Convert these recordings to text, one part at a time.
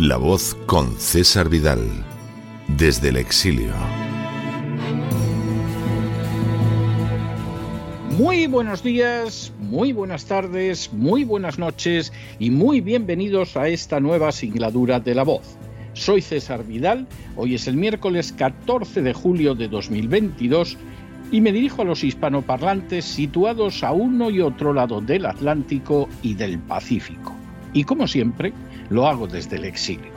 La voz con César Vidal, desde el exilio. Muy buenos días, muy buenas tardes, muy buenas noches y muy bienvenidos a esta nueva singladura de La voz. Soy César Vidal, hoy es el miércoles 14 de julio de 2022 y me dirijo a los hispanoparlantes situados a uno y otro lado del Atlántico y del Pacífico. Y como siempre, lo hago desde el exilio.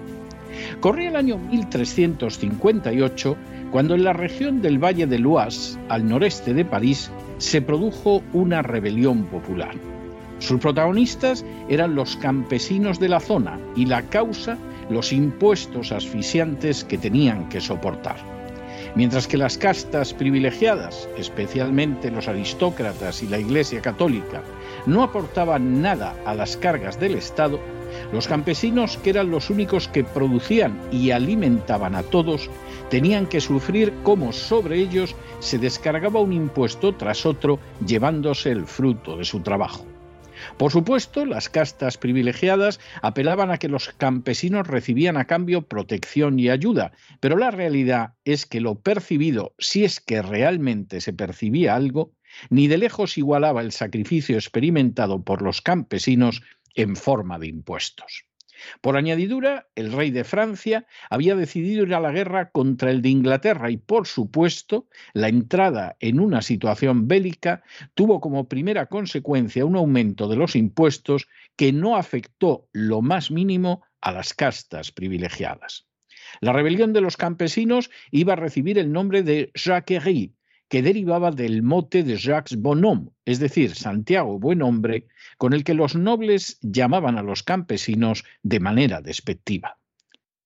Corría el año 1358 cuando en la región del Valle de Loas, al noreste de París, se produjo una rebelión popular. Sus protagonistas eran los campesinos de la zona y la causa los impuestos asfixiantes que tenían que soportar. Mientras que las castas privilegiadas, especialmente los aristócratas y la Iglesia Católica, no aportaban nada a las cargas del Estado, los campesinos, que eran los únicos que producían y alimentaban a todos, tenían que sufrir cómo sobre ellos se descargaba un impuesto tras otro, llevándose el fruto de su trabajo. Por supuesto, las castas privilegiadas apelaban a que los campesinos recibían a cambio protección y ayuda, pero la realidad es que lo percibido, si es que realmente se percibía algo, ni de lejos igualaba el sacrificio experimentado por los campesinos en forma de impuestos. Por añadidura, el rey de Francia había decidido ir a la guerra contra el de Inglaterra y, por supuesto, la entrada en una situación bélica tuvo como primera consecuencia un aumento de los impuestos que no afectó lo más mínimo a las castas privilegiadas. La rebelión de los campesinos iba a recibir el nombre de Jacquerie, que derivaba del mote de Jacques Bonhomme, es decir, Santiago Buen Hombre, con el que los nobles llamaban a los campesinos de manera despectiva.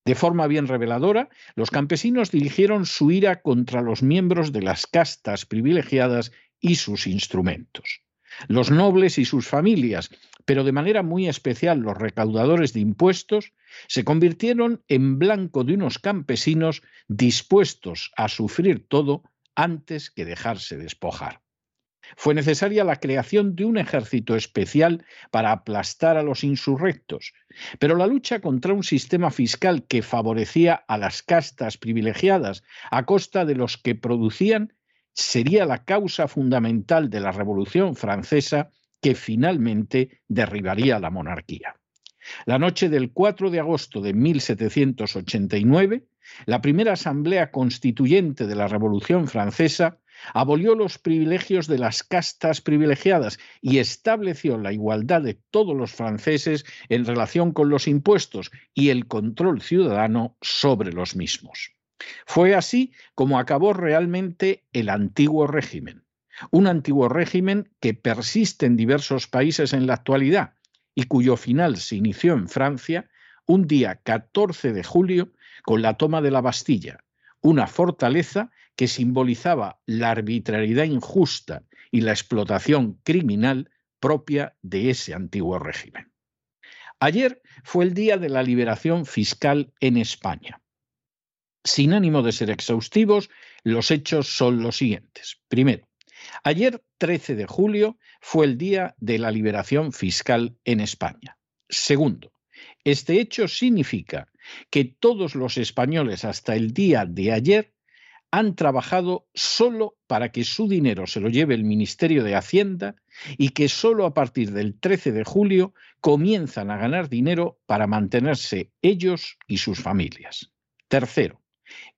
De forma bien reveladora, los campesinos dirigieron su ira contra los miembros de las castas privilegiadas y sus instrumentos. Los nobles y sus familias, pero de manera muy especial los recaudadores de impuestos, se convirtieron en blanco de unos campesinos dispuestos a sufrir todo antes que dejarse despojar. Fue necesaria la creación de un ejército especial para aplastar a los insurrectos, pero la lucha contra un sistema fiscal que favorecía a las castas privilegiadas a costa de los que producían sería la causa fundamental de la Revolución Francesa que finalmente derribaría la monarquía. La noche del 4 de agosto de 1789, la primera Asamblea Constituyente de la Revolución Francesa abolió los privilegios de las castas privilegiadas y estableció la igualdad de todos los franceses en relación con los impuestos y el control ciudadano sobre los mismos. Fue así como acabó realmente el antiguo régimen, un antiguo régimen que persiste en diversos países en la actualidad y cuyo final se inició en Francia un día 14 de julio con la toma de la Bastilla, una fortaleza que simbolizaba la arbitrariedad injusta y la explotación criminal propia de ese antiguo régimen. Ayer fue el día de la liberación fiscal en España. Sin ánimo de ser exhaustivos, los hechos son los siguientes. Primero, ayer 13 de julio fue el día de la liberación fiscal en España. Segundo, este hecho significa que todos los españoles hasta el día de ayer han trabajado solo para que su dinero se lo lleve el Ministerio de Hacienda y que solo a partir del 13 de julio comienzan a ganar dinero para mantenerse ellos y sus familias. Tercero,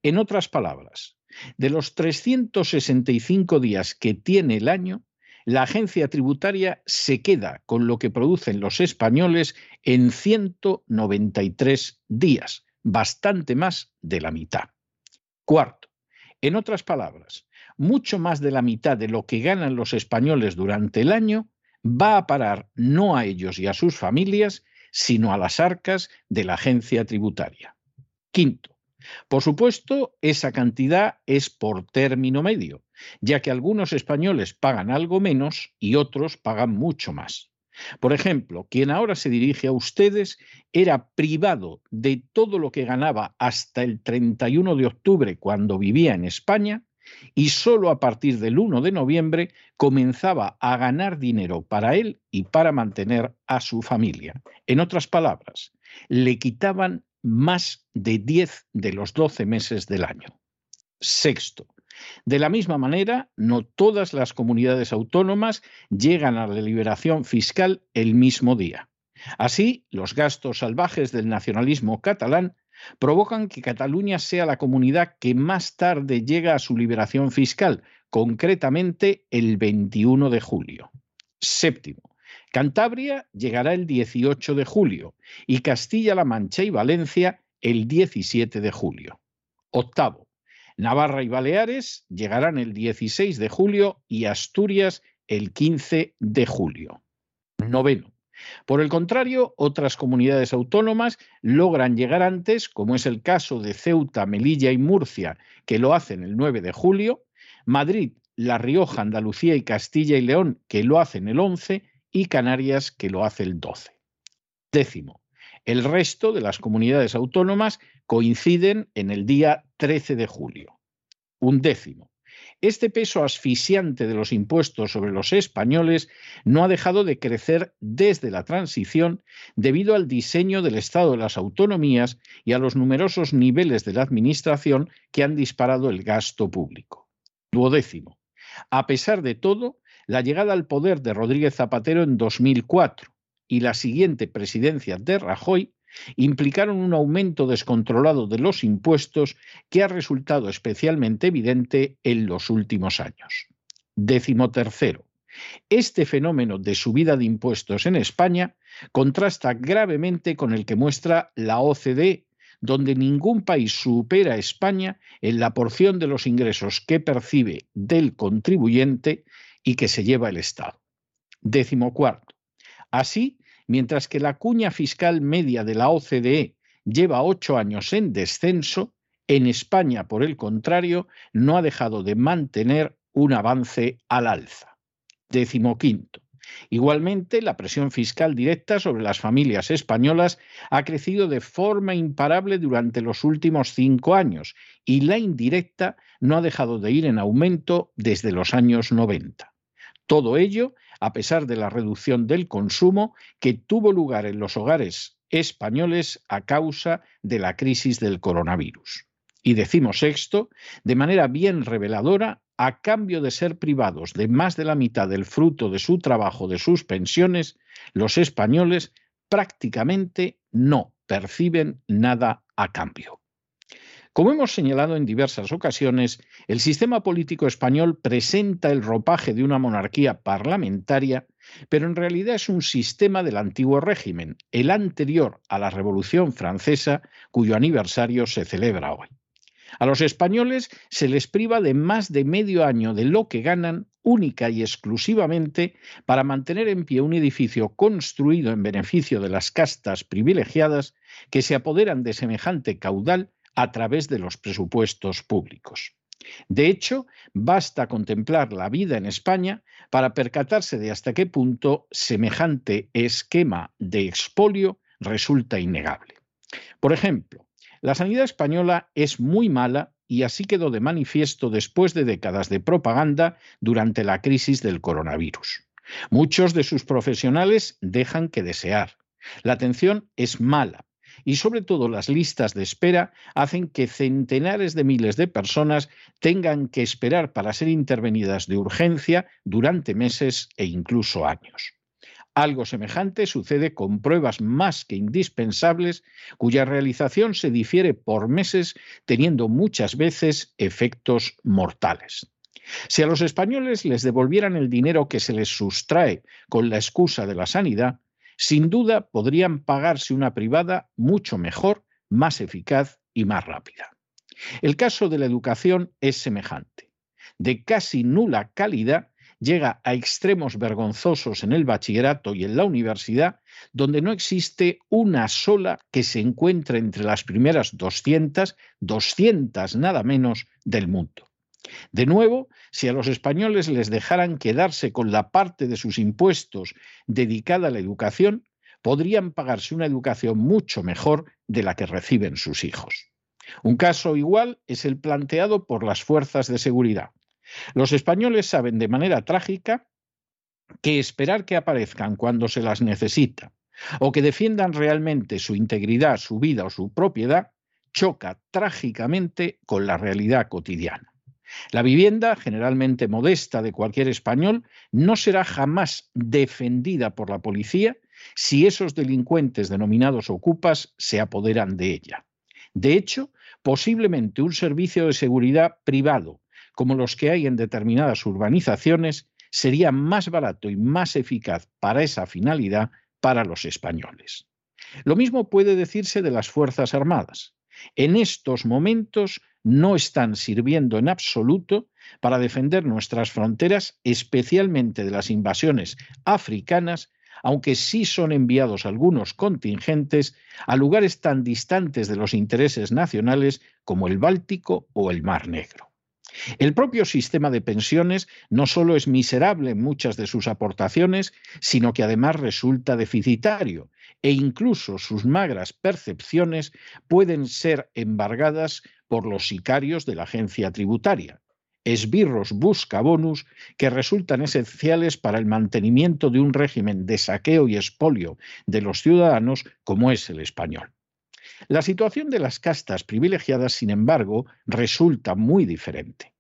en otras palabras, de los 365 días que tiene el año, la agencia tributaria se queda con lo que producen los españoles en 193 días, bastante más de la mitad. Cuarto, En otras palabras, mucho más de la mitad de lo que ganan los españoles durante el año va a parar no a ellos y a sus familias, sino a las arcas de la agencia tributaria. Quinto, por supuesto, esa cantidad es por término medio, ya que algunos españoles pagan algo menos y otros pagan mucho más. Por ejemplo, quien ahora se dirige a ustedes era privado de todo lo que ganaba hasta el 31 de octubre cuando vivía en España y solo a partir del 1 de noviembre comenzaba a ganar dinero para él y para mantener a su familia. En otras palabras, le quitaban más de 10 de los 12 meses del año. Sexto, de la misma manera, no todas las comunidades autónomas llegan a la liberación fiscal el mismo día. Así, los gastos salvajes del nacionalismo catalán provocan que Cataluña sea la comunidad que más tarde llega a su liberación fiscal, concretamente el 21 de julio. Séptimo, Cantabria llegará el 18 de julio y Castilla-La Mancha y Valencia el 17 de julio. Octavo, Navarra y Baleares llegarán el 16 de julio y Asturias el 15 de julio. Noveno. Por el contrario, otras comunidades autónomas logran llegar antes, como es el caso de Ceuta, Melilla y Murcia, que lo hacen el 9 de julio, Madrid, La Rioja, Andalucía y Castilla y León, que lo hacen el 11, y Canarias, que lo hace el 12. Décimo. El resto de las comunidades autónomas coinciden en el día 13 de julio. Un décimo. Este peso asfixiante de los impuestos sobre los españoles no ha dejado de crecer desde la transición debido al diseño del Estado de las autonomías y a los numerosos niveles de la Administración que han disparado el gasto público. Duodécimo. A pesar de todo, la llegada al poder de Rodríguez Zapatero en 2004 y la siguiente presidencia de Rajoy implicaron un aumento descontrolado de los impuestos que ha resultado especialmente evidente en los últimos años. Décimo tercero. Este fenómeno de subida de impuestos en España contrasta gravemente con el que muestra la OCDE, donde ningún país supera a España en la porción de los ingresos que percibe del contribuyente y que se lleva el Estado. Décimo cuarto. Así, mientras que la cuña fiscal media de la OCDE lleva ocho años en descenso, en España, por el contrario, no ha dejado de mantener un avance al alza. Décimo quinto. Igualmente, la presión fiscal directa sobre las familias españolas ha crecido de forma imparable durante los últimos cinco años y la indirecta no ha dejado de ir en aumento desde los años 90. Todo ello a pesar de la reducción del consumo que tuvo lugar en los hogares españoles a causa de la crisis del coronavirus. Y decimos sexto, de manera bien reveladora, a cambio de ser privados de más de la mitad del fruto de su trabajo, de sus pensiones, los españoles prácticamente no perciben nada a cambio. Como hemos señalado en diversas ocasiones, el sistema político español presenta el ropaje de una monarquía parlamentaria, pero en realidad es un sistema del antiguo régimen, el anterior a la Revolución Francesa, cuyo aniversario se celebra hoy. A los españoles se les priva de más de medio año de lo que ganan única y exclusivamente para mantener en pie un edificio construido en beneficio de las castas privilegiadas que se apoderan de semejante caudal a través de los presupuestos públicos. De hecho, basta contemplar la vida en España para percatarse de hasta qué punto semejante esquema de expolio resulta innegable. Por ejemplo, la sanidad española es muy mala y así quedó de manifiesto después de décadas de propaganda durante la crisis del coronavirus. Muchos de sus profesionales dejan que desear. La atención es mala, y sobre todo las listas de espera hacen que centenares de miles de personas tengan que esperar para ser intervenidas de urgencia durante meses e incluso años. Algo semejante sucede con pruebas más que indispensables cuya realización se difiere por meses teniendo muchas veces efectos mortales. Si a los españoles les devolvieran el dinero que se les sustrae con la excusa de la sanidad, sin duda podrían pagarse una privada mucho mejor, más eficaz y más rápida. El caso de la educación es semejante. De casi nula calidad llega a extremos vergonzosos en el bachillerato y en la universidad, donde no existe una sola que se encuentre entre las primeras 200, 200 nada menos del mundo. De nuevo, si a los españoles les dejaran quedarse con la parte de sus impuestos dedicada a la educación, podrían pagarse una educación mucho mejor de la que reciben sus hijos. Un caso igual es el planteado por las fuerzas de seguridad. Los españoles saben de manera trágica que esperar que aparezcan cuando se las necesita o que defiendan realmente su integridad, su vida o su propiedad choca trágicamente con la realidad cotidiana. La vivienda, generalmente modesta de cualquier español, no será jamás defendida por la policía si esos delincuentes denominados ocupas se apoderan de ella. De hecho, posiblemente un servicio de seguridad privado como los que hay en determinadas urbanizaciones, sería más barato y más eficaz para esa finalidad para los españoles. Lo mismo puede decirse de las Fuerzas Armadas. En estos momentos no están sirviendo en absoluto para defender nuestras fronteras, especialmente de las invasiones africanas, aunque sí son enviados algunos contingentes a lugares tan distantes de los intereses nacionales como el Báltico o el Mar Negro. El propio sistema de pensiones no solo es miserable en muchas de sus aportaciones, sino que además resulta deficitario e incluso sus magras percepciones pueden ser embargadas por los sicarios de la agencia tributaria esbirros buscabonus que resultan esenciales para el mantenimiento de un régimen de saqueo y expolio de los ciudadanos como es el español. La situación de las castas privilegiadas, sin embargo, resulta muy diferente.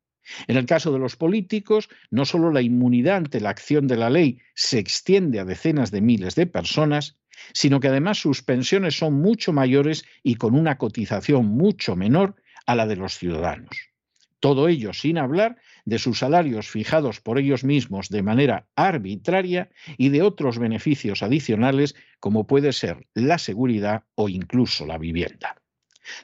En el caso de los políticos, no solo la inmunidad ante la acción de la ley se extiende a decenas de miles de personas, sino que además sus pensiones son mucho mayores y con una cotización mucho menor a la de los ciudadanos. Todo ello sin hablar de sus salarios fijados por ellos mismos de manera arbitraria y de otros beneficios adicionales como puede ser la seguridad o incluso la vivienda.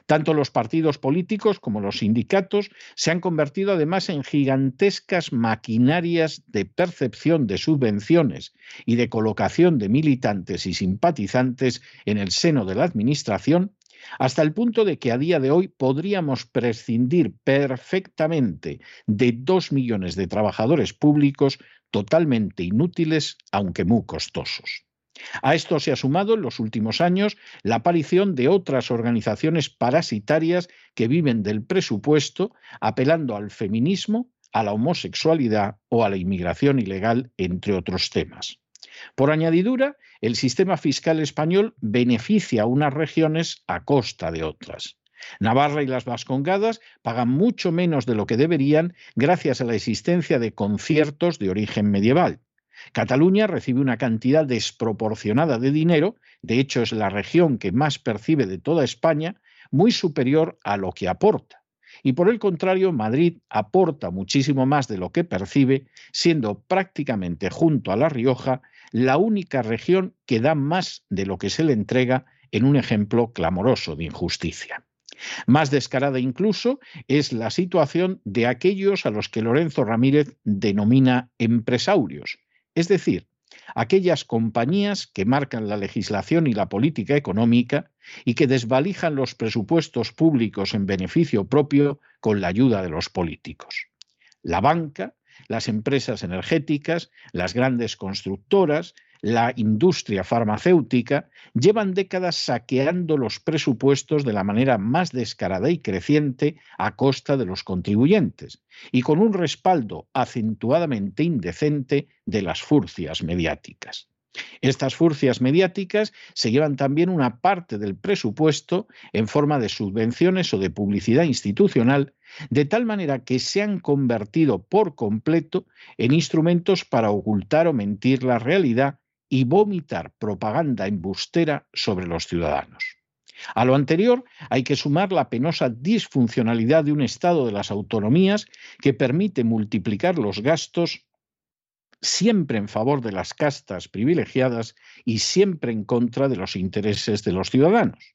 Tanto los partidos políticos como los sindicatos se han convertido además en gigantescas maquinarias de percepción de subvenciones y de colocación de militantes y simpatizantes en el seno de la Administración hasta el punto de que a día de hoy podríamos prescindir perfectamente de dos millones de trabajadores públicos totalmente inútiles, aunque muy costosos. A esto se ha sumado en los últimos años la aparición de otras organizaciones parasitarias que viven del presupuesto, apelando al feminismo, a la homosexualidad o a la inmigración ilegal, entre otros temas. Por añadidura, el sistema fiscal español beneficia a unas regiones a costa de otras. Navarra y las Vascongadas pagan mucho menos de lo que deberían gracias a la existencia de conciertos de origen medieval. Cataluña recibe una cantidad desproporcionada de dinero, de hecho es la región que más percibe de toda España, muy superior a lo que aporta. Y por el contrario, Madrid aporta muchísimo más de lo que percibe, siendo prácticamente junto a La Rioja la única región que da más de lo que se le entrega en un ejemplo clamoroso de injusticia. Más descarada incluso es la situación de aquellos a los que Lorenzo Ramírez denomina empresarios, es decir, aquellas compañías que marcan la legislación y la política económica y que desvalijan los presupuestos públicos en beneficio propio con la ayuda de los políticos. La banca, las empresas energéticas, las grandes constructoras, la industria farmacéutica llevan décadas saqueando los presupuestos de la manera más descarada y creciente a costa de los contribuyentes y con un respaldo acentuadamente indecente de las furcias mediáticas. Estas furcias mediáticas se llevan también una parte del presupuesto en forma de subvenciones o de publicidad institucional, de tal manera que se han convertido por completo en instrumentos para ocultar o mentir la realidad y vomitar propaganda embustera sobre los ciudadanos. A lo anterior hay que sumar la penosa disfuncionalidad de un Estado de las autonomías que permite multiplicar los gastos siempre en favor de las castas privilegiadas y siempre en contra de los intereses de los ciudadanos.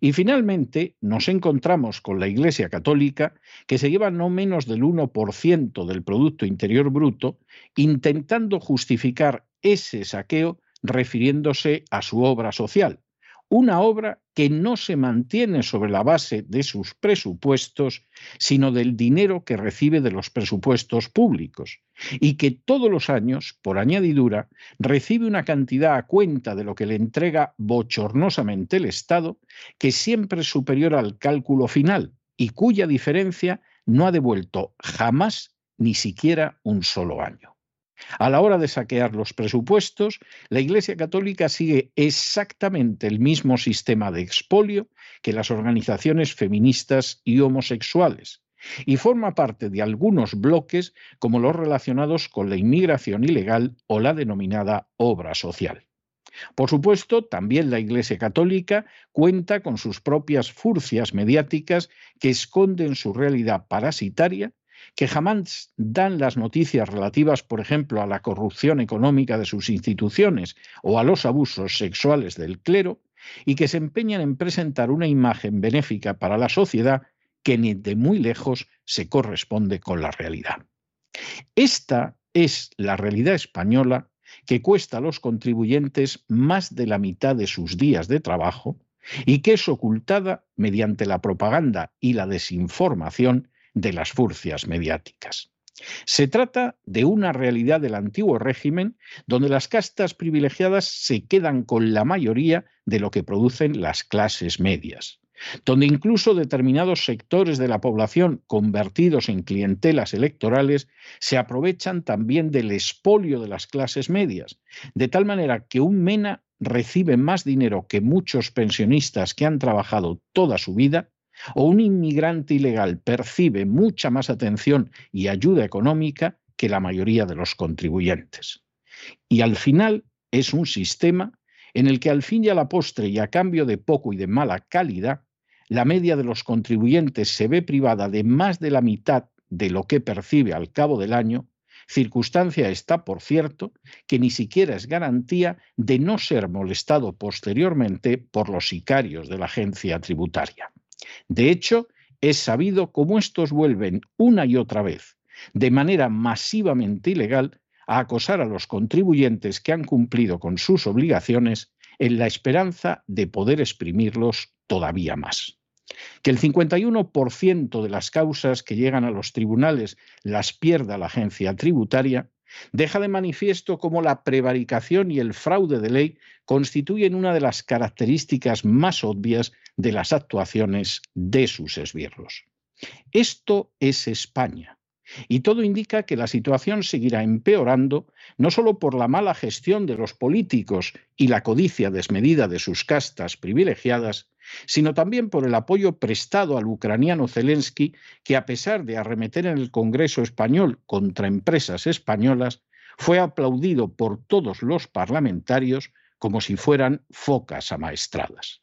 Y finalmente nos encontramos con la Iglesia Católica, que se lleva no menos del 1% del Producto Interior Bruto, intentando justificar ese saqueo refiriéndose a su obra social, una obra que no se mantiene sobre la base de sus presupuestos, sino del dinero que recibe de los presupuestos públicos, y que todos los años, por añadidura, recibe una cantidad a cuenta de lo que le entrega bochornosamente el Estado, que siempre es superior al cálculo final, y cuya diferencia no ha devuelto jamás ni siquiera un solo año. A la hora de saquear los presupuestos, la Iglesia Católica sigue exactamente el mismo sistema de expolio que las organizaciones feministas y homosexuales, y forma parte de algunos bloques como los relacionados con la inmigración ilegal o la denominada obra social. Por supuesto, también la Iglesia Católica cuenta con sus propias furcias mediáticas que esconden su realidad parasitaria que jamás dan las noticias relativas, por ejemplo, a la corrupción económica de sus instituciones o a los abusos sexuales del clero, y que se empeñan en presentar una imagen benéfica para la sociedad que ni de muy lejos se corresponde con la realidad. Esta es la realidad española que cuesta a los contribuyentes más de la mitad de sus días de trabajo y que es ocultada mediante la propaganda y la desinformación de las furcias mediáticas. Se trata de una realidad del antiguo régimen donde las castas privilegiadas se quedan con la mayoría de lo que producen las clases medias, donde incluso determinados sectores de la población convertidos en clientelas electorales se aprovechan también del expolio de las clases medias, de tal manera que un MENA recibe más dinero que muchos pensionistas que han trabajado toda su vida o un inmigrante ilegal percibe mucha más atención y ayuda económica que la mayoría de los contribuyentes. Y al final es un sistema en el que al fin y a la postre y a cambio de poco y de mala calidad, la media de los contribuyentes se ve privada de más de la mitad de lo que percibe al cabo del año, circunstancia está, por cierto, que ni siquiera es garantía de no ser molestado posteriormente por los sicarios de la agencia tributaria. De hecho, es sabido cómo estos vuelven una y otra vez, de manera masivamente ilegal, a acosar a los contribuyentes que han cumplido con sus obligaciones en la esperanza de poder exprimirlos todavía más. Que el 51% de las causas que llegan a los tribunales las pierda la agencia tributaria deja de manifiesto cómo la prevaricación y el fraude de ley constituyen una de las características más obvias de las actuaciones de sus esbirros. Esto es España. Y todo indica que la situación seguirá empeorando no solo por la mala gestión de los políticos y la codicia desmedida de sus castas privilegiadas, sino también por el apoyo prestado al ucraniano Zelensky, que a pesar de arremeter en el Congreso español contra empresas españolas, fue aplaudido por todos los parlamentarios como si fueran focas amaestradas.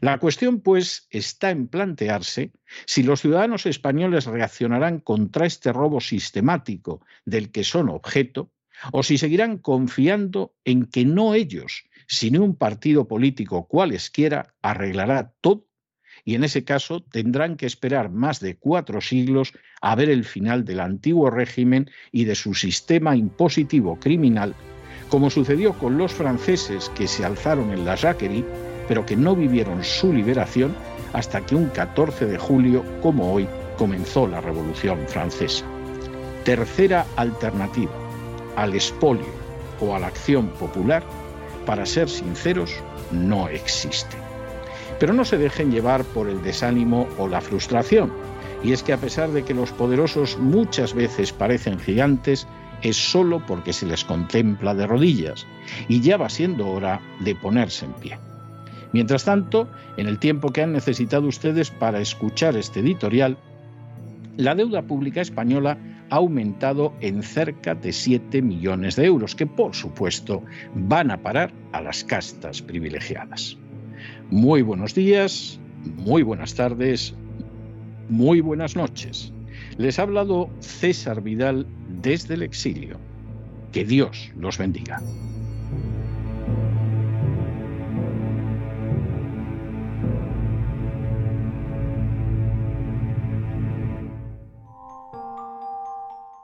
La cuestión, pues, está en plantearse si los ciudadanos españoles reaccionarán contra este robo sistemático del que son objeto, o si seguirán confiando en que no ellos, sino un partido político cualesquiera, arreglará todo, y en ese caso tendrán que esperar más de cuatro siglos a ver el final del antiguo régimen y de su sistema impositivo criminal, como sucedió con los franceses que se alzaron en la Jacquerie pero que no vivieron su liberación hasta que un 14 de julio, como hoy, comenzó la Revolución Francesa. Tercera alternativa, al expolio o a la acción popular, para ser sinceros, no existe. Pero no se dejen llevar por el desánimo o la frustración. Y es que a pesar de que los poderosos muchas veces parecen gigantes, es solo porque se les contempla de rodillas, y ya va siendo hora de ponerse en pie. Mientras tanto, en el tiempo que han necesitado ustedes para escuchar este editorial, la deuda pública española ha aumentado en cerca de 7 millones de euros, que por supuesto van a parar a las castas privilegiadas. Muy buenos días, muy buenas tardes, muy buenas noches. Les ha hablado César Vidal desde el exilio. Que Dios los bendiga.